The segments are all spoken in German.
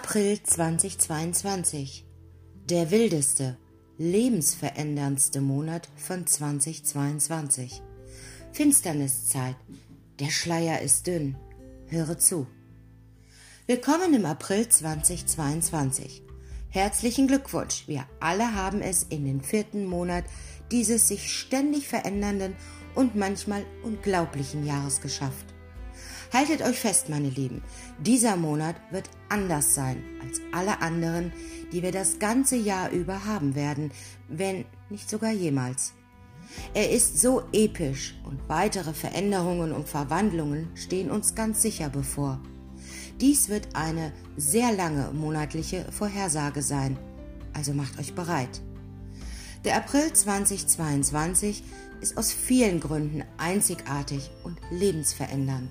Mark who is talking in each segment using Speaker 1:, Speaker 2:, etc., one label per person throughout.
Speaker 1: April 2022. Der wildeste, lebensveränderndste Monat von 2022. Finsterniszeit. Der Schleier ist dünn. Höre zu. Willkommen im April 2022. Herzlichen Glückwunsch. Wir alle haben es in den vierten Monat dieses sich ständig verändernden und manchmal unglaublichen Jahres geschafft. Haltet euch fest, meine Lieben, dieser Monat wird anders sein als alle anderen, die wir das ganze Jahr über haben werden, wenn nicht sogar jemals. Er ist so episch und weitere Veränderungen und Verwandlungen stehen uns ganz sicher bevor. Dies wird eine sehr lange monatliche Vorhersage sein, also macht euch bereit. Der April 2022 ist aus vielen Gründen einzigartig und lebensverändernd.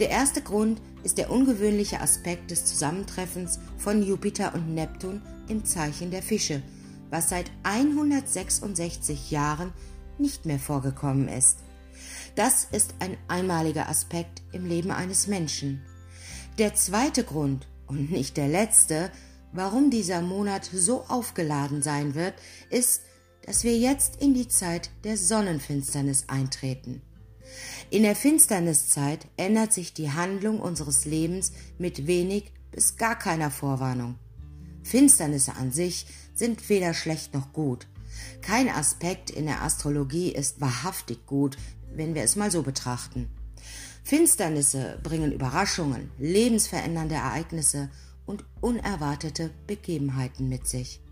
Speaker 1: Der erste Grund ist der ungewöhnliche Aspekt des Zusammentreffens von Jupiter und Neptun im Zeichen der Fische, was seit 166 Jahren nicht mehr vorgekommen ist. Das ist ein einmaliger Aspekt im Leben eines Menschen. Der zweite Grund und nicht der letzte, warum dieser Monat so aufgeladen sein wird, ist, dass wir jetzt in die Zeit der Sonnenfinsternis eintreten. In der Finsterniszeit ändert sich die Handlung unseres Lebens mit wenig bis gar keiner Vorwarnung. Finsternisse an sich sind weder schlecht noch gut. Kein Aspekt in der Astrologie ist wahrhaftig gut, wenn wir es mal so betrachten. Finsternisse bringen Überraschungen, lebensverändernde Ereignisse und unerwartete Begebenheiten mit sich.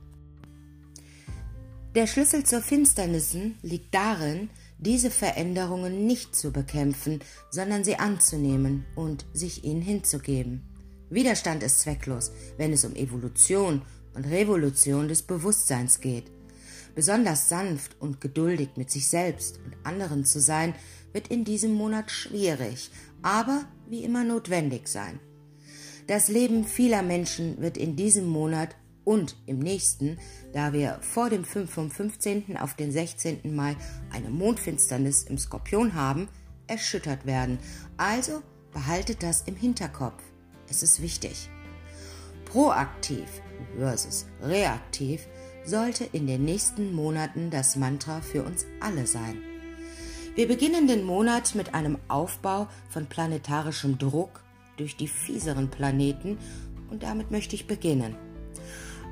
Speaker 1: Der Schlüssel zur Finsternissen liegt darin, diese Veränderungen nicht zu bekämpfen, sondern sie anzunehmen und sich ihnen hinzugeben. Widerstand ist zwecklos, wenn es um Evolution und Revolution des Bewusstseins geht. Besonders sanft und geduldig mit sich selbst und anderen zu sein, wird in diesem Monat schwierig, aber wie immer notwendig sein. Das Leben vieler Menschen wird in diesem Monat und im nächsten, da wir vor dem 5 vom 15. auf den 16. Mai eine Mondfinsternis im Skorpion haben, erschüttert werden. Also behaltet das im Hinterkopf. Es ist wichtig. Proaktiv versus reaktiv sollte in den nächsten Monaten das Mantra für uns alle sein. Wir beginnen den Monat mit einem Aufbau von planetarischem Druck durch die fieseren Planeten und damit möchte ich beginnen.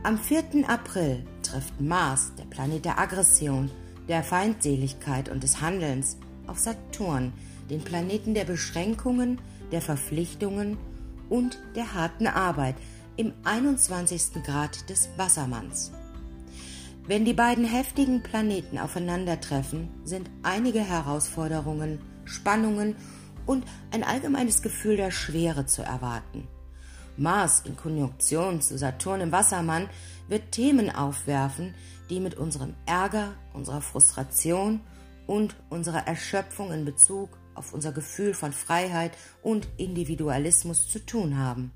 Speaker 1: Am 4. April trifft Mars, der Planet der Aggression, der Feindseligkeit und des Handelns, auf Saturn, den Planeten der Beschränkungen, der Verpflichtungen und der harten Arbeit im 21. Grad des Wassermanns. Wenn die beiden heftigen Planeten aufeinandertreffen, sind einige Herausforderungen, Spannungen und ein allgemeines Gefühl der Schwere zu erwarten. Mars in Konjunktion zu Saturn im Wassermann wird Themen aufwerfen, die mit unserem Ärger, unserer Frustration und unserer Erschöpfung in Bezug auf unser Gefühl von Freiheit und Individualismus zu tun haben.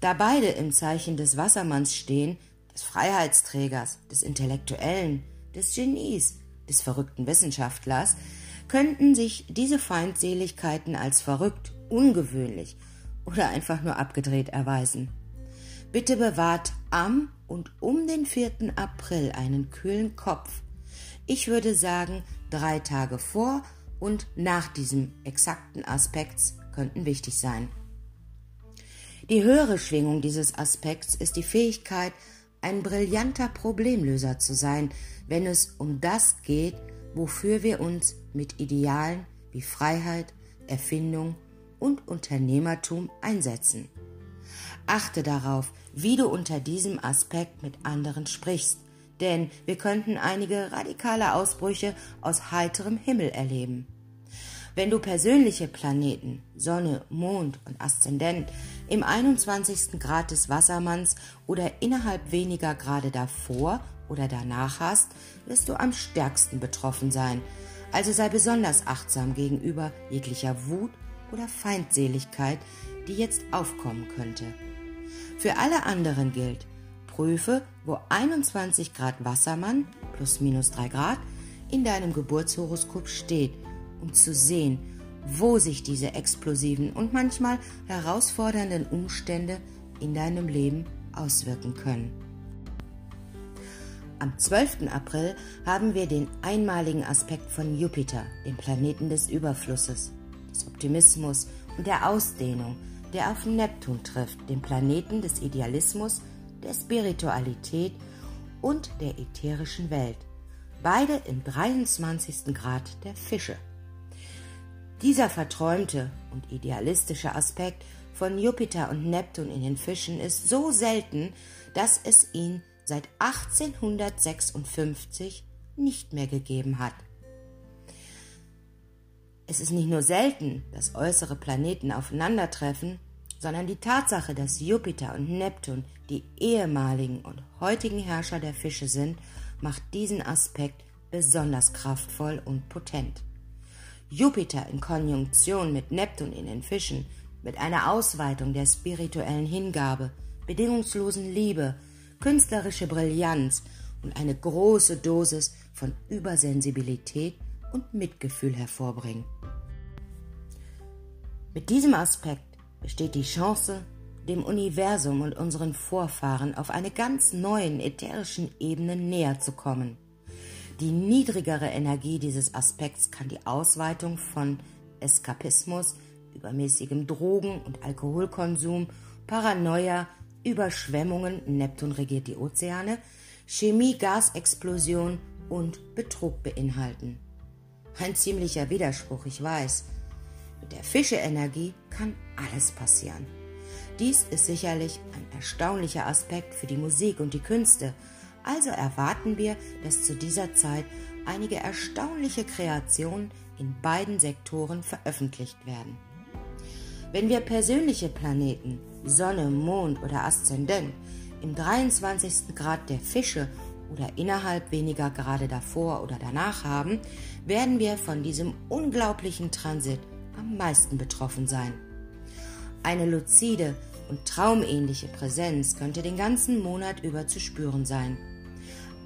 Speaker 1: Da beide im Zeichen des Wassermanns stehen, des Freiheitsträgers, des Intellektuellen, des Genies, des verrückten Wissenschaftlers, könnten sich diese Feindseligkeiten als verrückt, ungewöhnlich oder einfach nur abgedreht erweisen. Bitte bewahrt am und um den 4. April einen kühlen Kopf. Ich würde sagen, drei Tage vor und nach diesem exakten Aspekts könnten wichtig sein. Die höhere Schwingung dieses Aspekts ist die Fähigkeit, ein brillanter Problemlöser zu sein, wenn es um das geht, wofür wir uns mit Idealen wie Freiheit, Erfindung und Unternehmertum einsetzen. Achte darauf, wie du unter diesem Aspekt mit anderen sprichst, denn wir könnten einige radikale Ausbrüche aus heiterem Himmel erleben. Wenn du persönliche Planeten, Sonne, Mond und Aszendent im 21. Grad des Wassermanns oder innerhalb weniger Grade davor oder danach hast, wirst du am stärksten betroffen sein. Also sei besonders achtsam gegenüber jeglicher Wut oder Feindseligkeit, die jetzt aufkommen könnte. Für alle anderen gilt, prüfe, wo 21 Grad Wassermann plus minus 3 Grad in deinem Geburtshoroskop steht, um zu sehen, wo sich diese explosiven und manchmal herausfordernden Umstände in deinem Leben auswirken können. Am 12. April haben wir den einmaligen Aspekt von Jupiter, dem Planeten des Überflusses, des Optimismus und der Ausdehnung, der auf Neptun trifft, dem Planeten des Idealismus, der Spiritualität und der ätherischen Welt. Beide im 23. Grad der Fische. Dieser verträumte und idealistische Aspekt von Jupiter und Neptun in den Fischen ist so selten, dass es ihn seit 1856 nicht mehr gegeben hat. Es ist nicht nur selten, dass äußere Planeten aufeinandertreffen, sondern die Tatsache, dass Jupiter und Neptun die ehemaligen und heutigen Herrscher der Fische sind, macht diesen Aspekt besonders kraftvoll und potent. Jupiter in Konjunktion mit Neptun in den Fischen, mit einer Ausweitung der spirituellen Hingabe, bedingungslosen Liebe, künstlerische Brillanz und eine große Dosis von Übersensibilität und Mitgefühl hervorbringen. Mit diesem Aspekt besteht die Chance, dem Universum und unseren Vorfahren auf eine ganz neuen ätherischen Ebene näher zu kommen. Die niedrigere Energie dieses Aspekts kann die Ausweitung von Eskapismus, übermäßigem Drogen- und Alkoholkonsum, Paranoia, Überschwemmungen, Neptun regiert die Ozeane, Chemie, Gasexplosion und Betrug beinhalten. Ein ziemlicher Widerspruch, ich weiß. Mit der Fische-Energie kann alles passieren. Dies ist sicherlich ein erstaunlicher Aspekt für die Musik und die Künste, also erwarten wir, dass zu dieser Zeit einige erstaunliche Kreationen in beiden Sektoren veröffentlicht werden. Wenn wir persönliche Planeten Sonne, Mond oder Aszendent im 23. Grad der Fische oder innerhalb weniger Grade davor oder danach haben, werden wir von diesem unglaublichen Transit am meisten betroffen sein. Eine luzide und traumähnliche Präsenz könnte den ganzen Monat über zu spüren sein.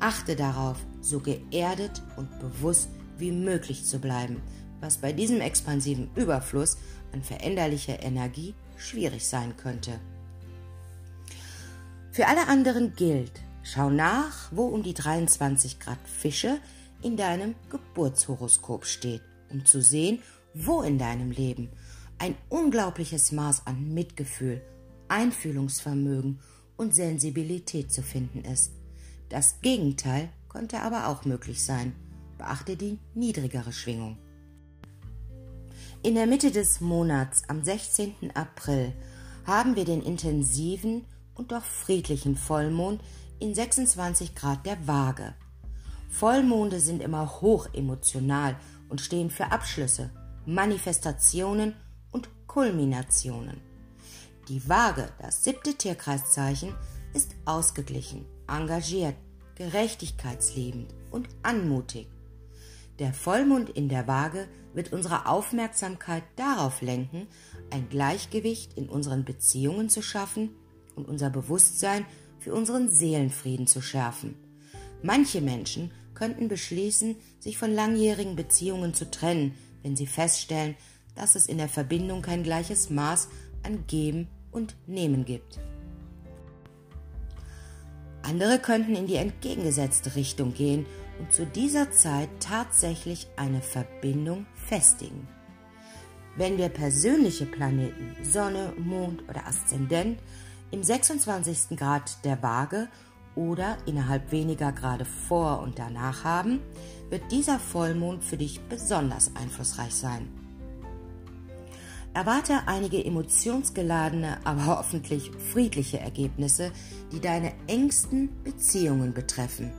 Speaker 1: Achte darauf, so geerdet und bewusst wie möglich zu bleiben, was bei diesem expansiven Überfluss an veränderlicher Energie schwierig sein könnte. Für alle anderen gilt, schau nach, wo um die 23 Grad Fische in deinem Geburtshoroskop steht, um zu sehen, wo in deinem Leben ein unglaubliches Maß an Mitgefühl, Einfühlungsvermögen und Sensibilität zu finden ist. Das Gegenteil konnte aber auch möglich sein. Beachte die niedrigere Schwingung. In der Mitte des Monats, am 16. April, haben wir den intensiven und doch friedlichen Vollmond in 26 Grad der Waage. Vollmonde sind immer hoch emotional und stehen für Abschlüsse, Manifestationen und Kulminationen. Die Waage, das siebte Tierkreiszeichen, ist ausgeglichen, engagiert, gerechtigkeitsliebend und anmutig. Der Vollmond in der Waage wird unsere Aufmerksamkeit darauf lenken, ein Gleichgewicht in unseren Beziehungen zu schaffen und unser Bewusstsein für unseren Seelenfrieden zu schärfen. Manche Menschen könnten beschließen, sich von langjährigen Beziehungen zu trennen, wenn sie feststellen, dass es in der Verbindung kein gleiches Maß an Geben und Nehmen gibt. Andere könnten in die entgegengesetzte Richtung gehen und zu dieser Zeit tatsächlich eine Verbindung festigen. Wenn wir persönliche Planeten, Sonne, Mond oder Aszendent im 26. Grad der Waage oder innerhalb weniger Grade vor und danach haben, wird dieser Vollmond für dich besonders einflussreich sein. Erwarte einige emotionsgeladene, aber hoffentlich friedliche Ergebnisse, die deine engsten Beziehungen betreffen.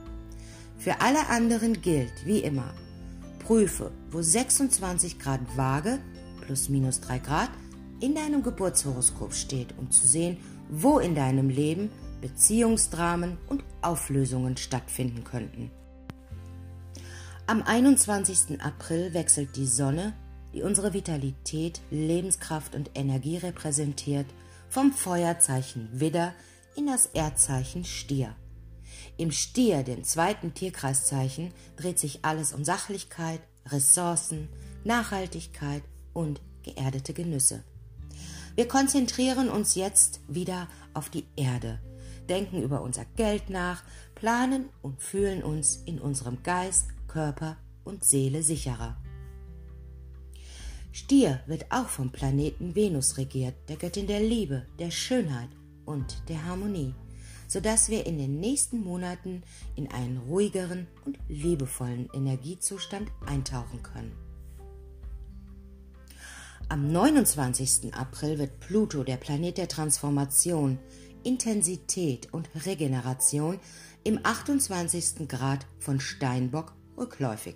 Speaker 1: Für alle anderen gilt, wie immer, prüfe, wo 26 Grad Waage plus minus 3 Grad in deinem Geburtshoroskop steht, um zu sehen, wo in deinem Leben Beziehungsdramen und Auflösungen stattfinden könnten. Am 21. April wechselt die Sonne die unsere Vitalität, Lebenskraft und Energie repräsentiert, vom Feuerzeichen Widder in das Erdzeichen Stier. Im Stier, dem zweiten Tierkreiszeichen, dreht sich alles um Sachlichkeit, Ressourcen, Nachhaltigkeit und geerdete Genüsse. Wir konzentrieren uns jetzt wieder auf die Erde, denken über unser Geld nach, planen und fühlen uns in unserem Geist, Körper und Seele sicherer. Stier wird auch vom Planeten Venus regiert, der Göttin der Liebe, der Schönheit und der Harmonie, sodass wir in den nächsten Monaten in einen ruhigeren und liebevollen Energiezustand eintauchen können. Am 29. April wird Pluto, der Planet der Transformation, Intensität und Regeneration, im 28. Grad von Steinbock rückläufig.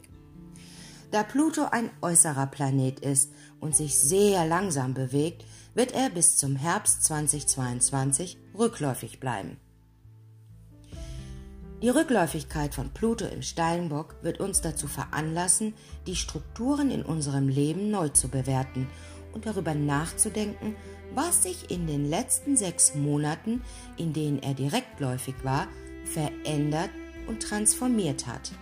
Speaker 1: Da Pluto ein äußerer Planet ist und sich sehr langsam bewegt, wird er bis zum Herbst 2022 rückläufig bleiben. Die Rückläufigkeit von Pluto im Steinbock wird uns dazu veranlassen, die Strukturen in unserem Leben neu zu bewerten und darüber nachzudenken, was sich in den letzten sechs Monaten, in denen er direktläufig war, verändert und transformiert hat.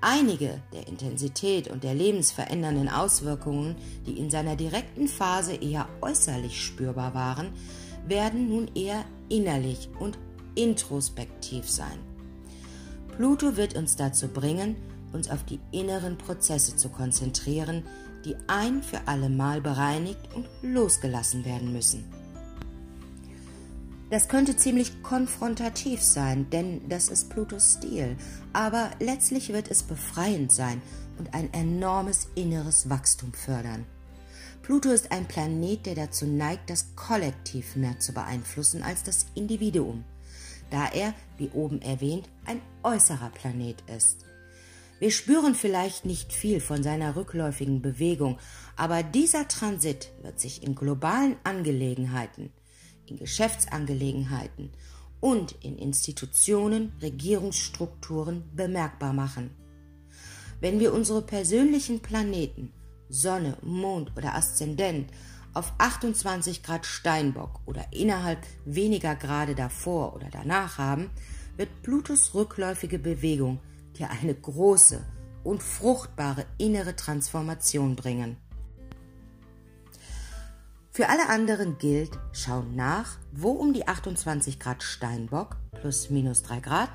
Speaker 1: Einige der Intensität und der lebensverändernden Auswirkungen, die in seiner direkten Phase eher äußerlich spürbar waren, werden nun eher innerlich und introspektiv sein. Pluto wird uns dazu bringen, uns auf die inneren Prozesse zu konzentrieren, die ein für alle Mal bereinigt und losgelassen werden müssen. Das könnte ziemlich konfrontativ sein, denn das ist Plutos Stil, aber letztlich wird es befreiend sein und ein enormes inneres Wachstum fördern. Pluto ist ein Planet, der dazu neigt, das Kollektiv mehr zu beeinflussen als das Individuum, da er, wie oben erwähnt, ein äußerer Planet ist. Wir spüren vielleicht nicht viel von seiner rückläufigen Bewegung, aber dieser Transit wird sich in globalen Angelegenheiten – in Geschäftsangelegenheiten und in Institutionen, Regierungsstrukturen bemerkbar machen. Wenn wir unsere persönlichen Planeten Sonne, Mond oder Aszendent auf 28 Grad Steinbock oder innerhalb weniger Grade davor oder danach haben, wird Plutos rückläufige Bewegung dir eine große und fruchtbare innere Transformation bringen. Für alle anderen gilt, schau nach, wo um die 28 Grad Steinbock plus minus 3 Grad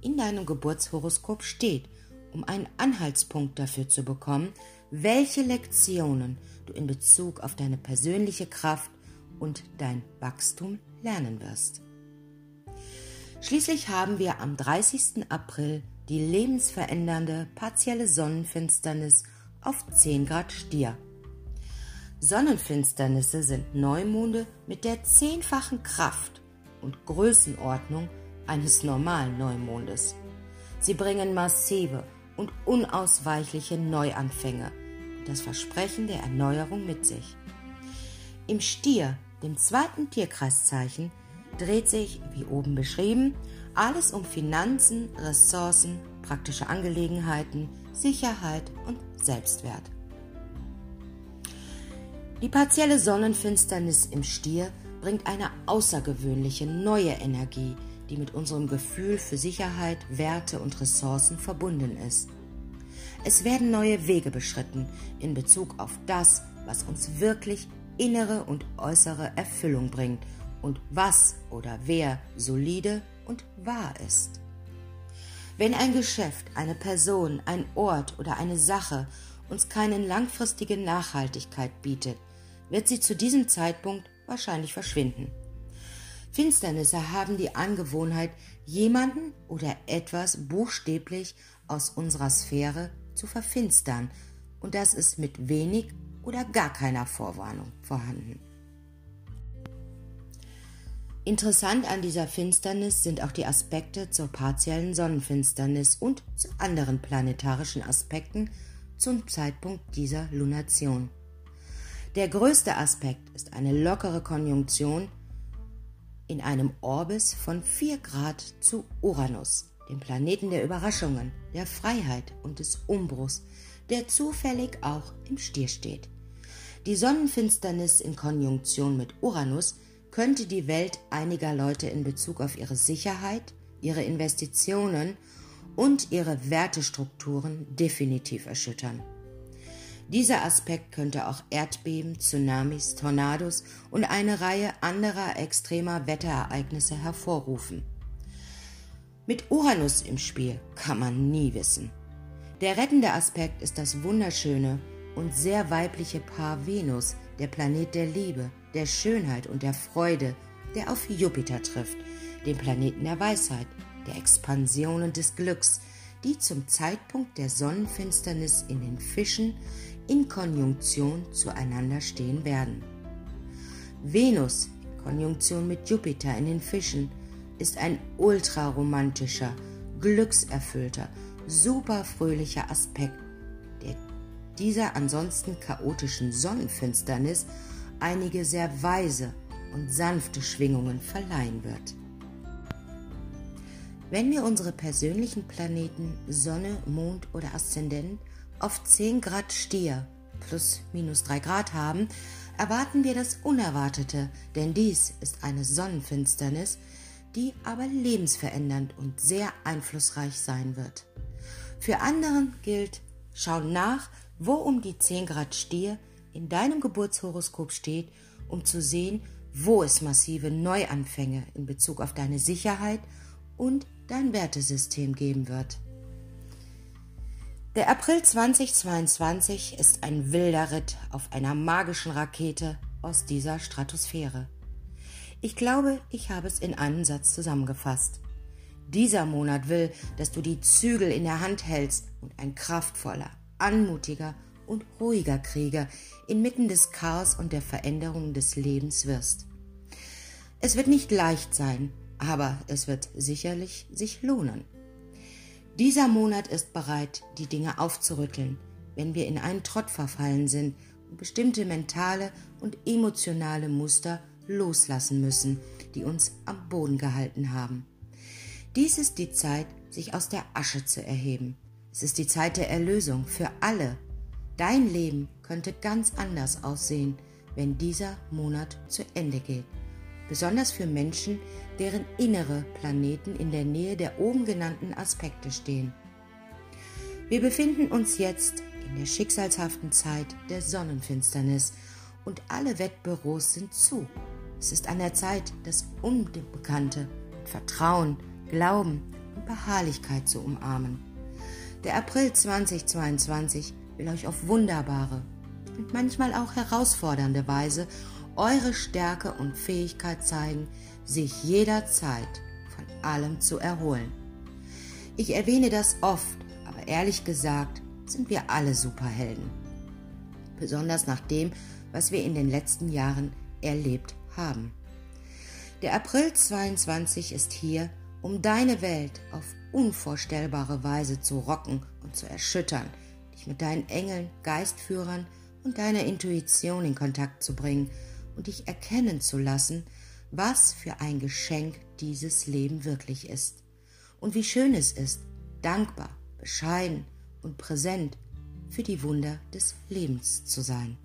Speaker 1: in deinem Geburtshoroskop steht, um einen Anhaltspunkt dafür zu bekommen, welche Lektionen du in Bezug auf deine persönliche Kraft und dein Wachstum lernen wirst. Schließlich haben wir am 30. April die lebensverändernde partielle Sonnenfinsternis auf 10 Grad Stier Sonnenfinsternisse sind Neumonde mit der zehnfachen Kraft und Größenordnung eines normalen Neumondes. Sie bringen massive und unausweichliche Neuanfänge das Versprechen der Erneuerung mit sich. Im Stier, dem zweiten Tierkreiszeichen, dreht sich, wie oben beschrieben, alles um Finanzen, Ressourcen, praktische Angelegenheiten, Sicherheit und Selbstwert. Die partielle Sonnenfinsternis im Stier bringt eine außergewöhnliche neue Energie, die mit unserem Gefühl für Sicherheit, Werte und Ressourcen verbunden ist. Es werden neue Wege beschritten in Bezug auf das, was uns wirklich innere und äußere Erfüllung bringt und was oder wer solide und wahr ist. Wenn ein Geschäft, eine Person, ein Ort oder eine Sache uns keine langfristige Nachhaltigkeit bietet, wird sie zu diesem Zeitpunkt wahrscheinlich verschwinden. Finsternisse haben die Angewohnheit, jemanden oder etwas buchstäblich aus unserer Sphäre zu verfinstern, und das ist mit wenig oder gar keiner Vorwarnung vorhanden. Interessant an dieser Finsternis sind auch die Aspekte zur partiellen Sonnenfinsternis und zu anderen planetarischen Aspekten zum Zeitpunkt dieser Lunation. Der größte Aspekt ist eine lockere Konjunktion in einem Orbis von 4 Grad zu Uranus, dem Planeten der Überraschungen, der Freiheit und des Umbruchs, der zufällig auch im Stier steht. Die Sonnenfinsternis in Konjunktion mit Uranus könnte die Welt einiger Leute in Bezug auf ihre Sicherheit, ihre Investitionen und ihre Wertestrukturen definitiv erschüttern. Dieser Aspekt könnte auch Erdbeben, Tsunamis, Tornados und eine Reihe anderer extremer Wetterereignisse hervorrufen. Mit Uranus im Spiel kann man nie wissen. Der rettende Aspekt ist das wunderschöne und sehr weibliche Paar Venus, der Planet der Liebe, der Schönheit und der Freude, der auf Jupiter trifft, den Planeten der Weisheit, der Expansion und des Glücks, die zum Zeitpunkt der Sonnenfinsternis in den Fischen in Konjunktion zueinander stehen werden. Venus in Konjunktion mit Jupiter in den Fischen ist ein ultraromantischer, glückserfüllter, superfröhlicher Aspekt, der dieser ansonsten chaotischen Sonnenfinsternis einige sehr weise und sanfte Schwingungen verleihen wird. Wenn wir unsere persönlichen Planeten Sonne, Mond oder Aszendent auf 10 Grad Stier plus minus 3 Grad haben, erwarten wir das Unerwartete, denn dies ist eine Sonnenfinsternis, die aber lebensverändernd und sehr einflussreich sein wird. Für anderen gilt, schau nach, wo um die 10 Grad Stier in deinem Geburtshoroskop steht, um zu sehen, wo es massive Neuanfänge in Bezug auf deine Sicherheit und dein Wertesystem geben wird. Der April 2022 ist ein wilder Ritt auf einer magischen Rakete aus dieser Stratosphäre. Ich glaube, ich habe es in einem Satz zusammengefasst. Dieser Monat will, dass du die Zügel in der Hand hältst und ein kraftvoller, anmutiger und ruhiger Krieger inmitten des Chaos und der Veränderung des Lebens wirst. Es wird nicht leicht sein, aber es wird sicherlich sich lohnen. Dieser Monat ist bereit, die Dinge aufzurütteln, wenn wir in einen Trott verfallen sind und bestimmte mentale und emotionale Muster loslassen müssen, die uns am Boden gehalten haben. Dies ist die Zeit, sich aus der Asche zu erheben. Es ist die Zeit der Erlösung für alle. Dein Leben könnte ganz anders aussehen, wenn dieser Monat zu Ende geht besonders für Menschen, deren innere Planeten in der Nähe der oben genannten Aspekte stehen. Wir befinden uns jetzt in der schicksalshaften Zeit der Sonnenfinsternis und alle Wettbüros sind zu. Es ist an der Zeit, das Unbekannte mit Vertrauen, Glauben und Beharrlichkeit zu umarmen. Der April 2022 will euch auf wunderbare und manchmal auch herausfordernde Weise eure Stärke und Fähigkeit zeigen, sich jederzeit von allem zu erholen. Ich erwähne das oft, aber ehrlich gesagt sind wir alle Superhelden. Besonders nach dem, was wir in den letzten Jahren erlebt haben. Der April 22 ist hier, um deine Welt auf unvorstellbare Weise zu rocken und zu erschüttern, dich mit deinen Engeln, Geistführern und deiner Intuition in Kontakt zu bringen und dich erkennen zu lassen, was für ein Geschenk dieses Leben wirklich ist und wie schön es ist, dankbar, bescheiden und präsent für die Wunder des Lebens zu sein.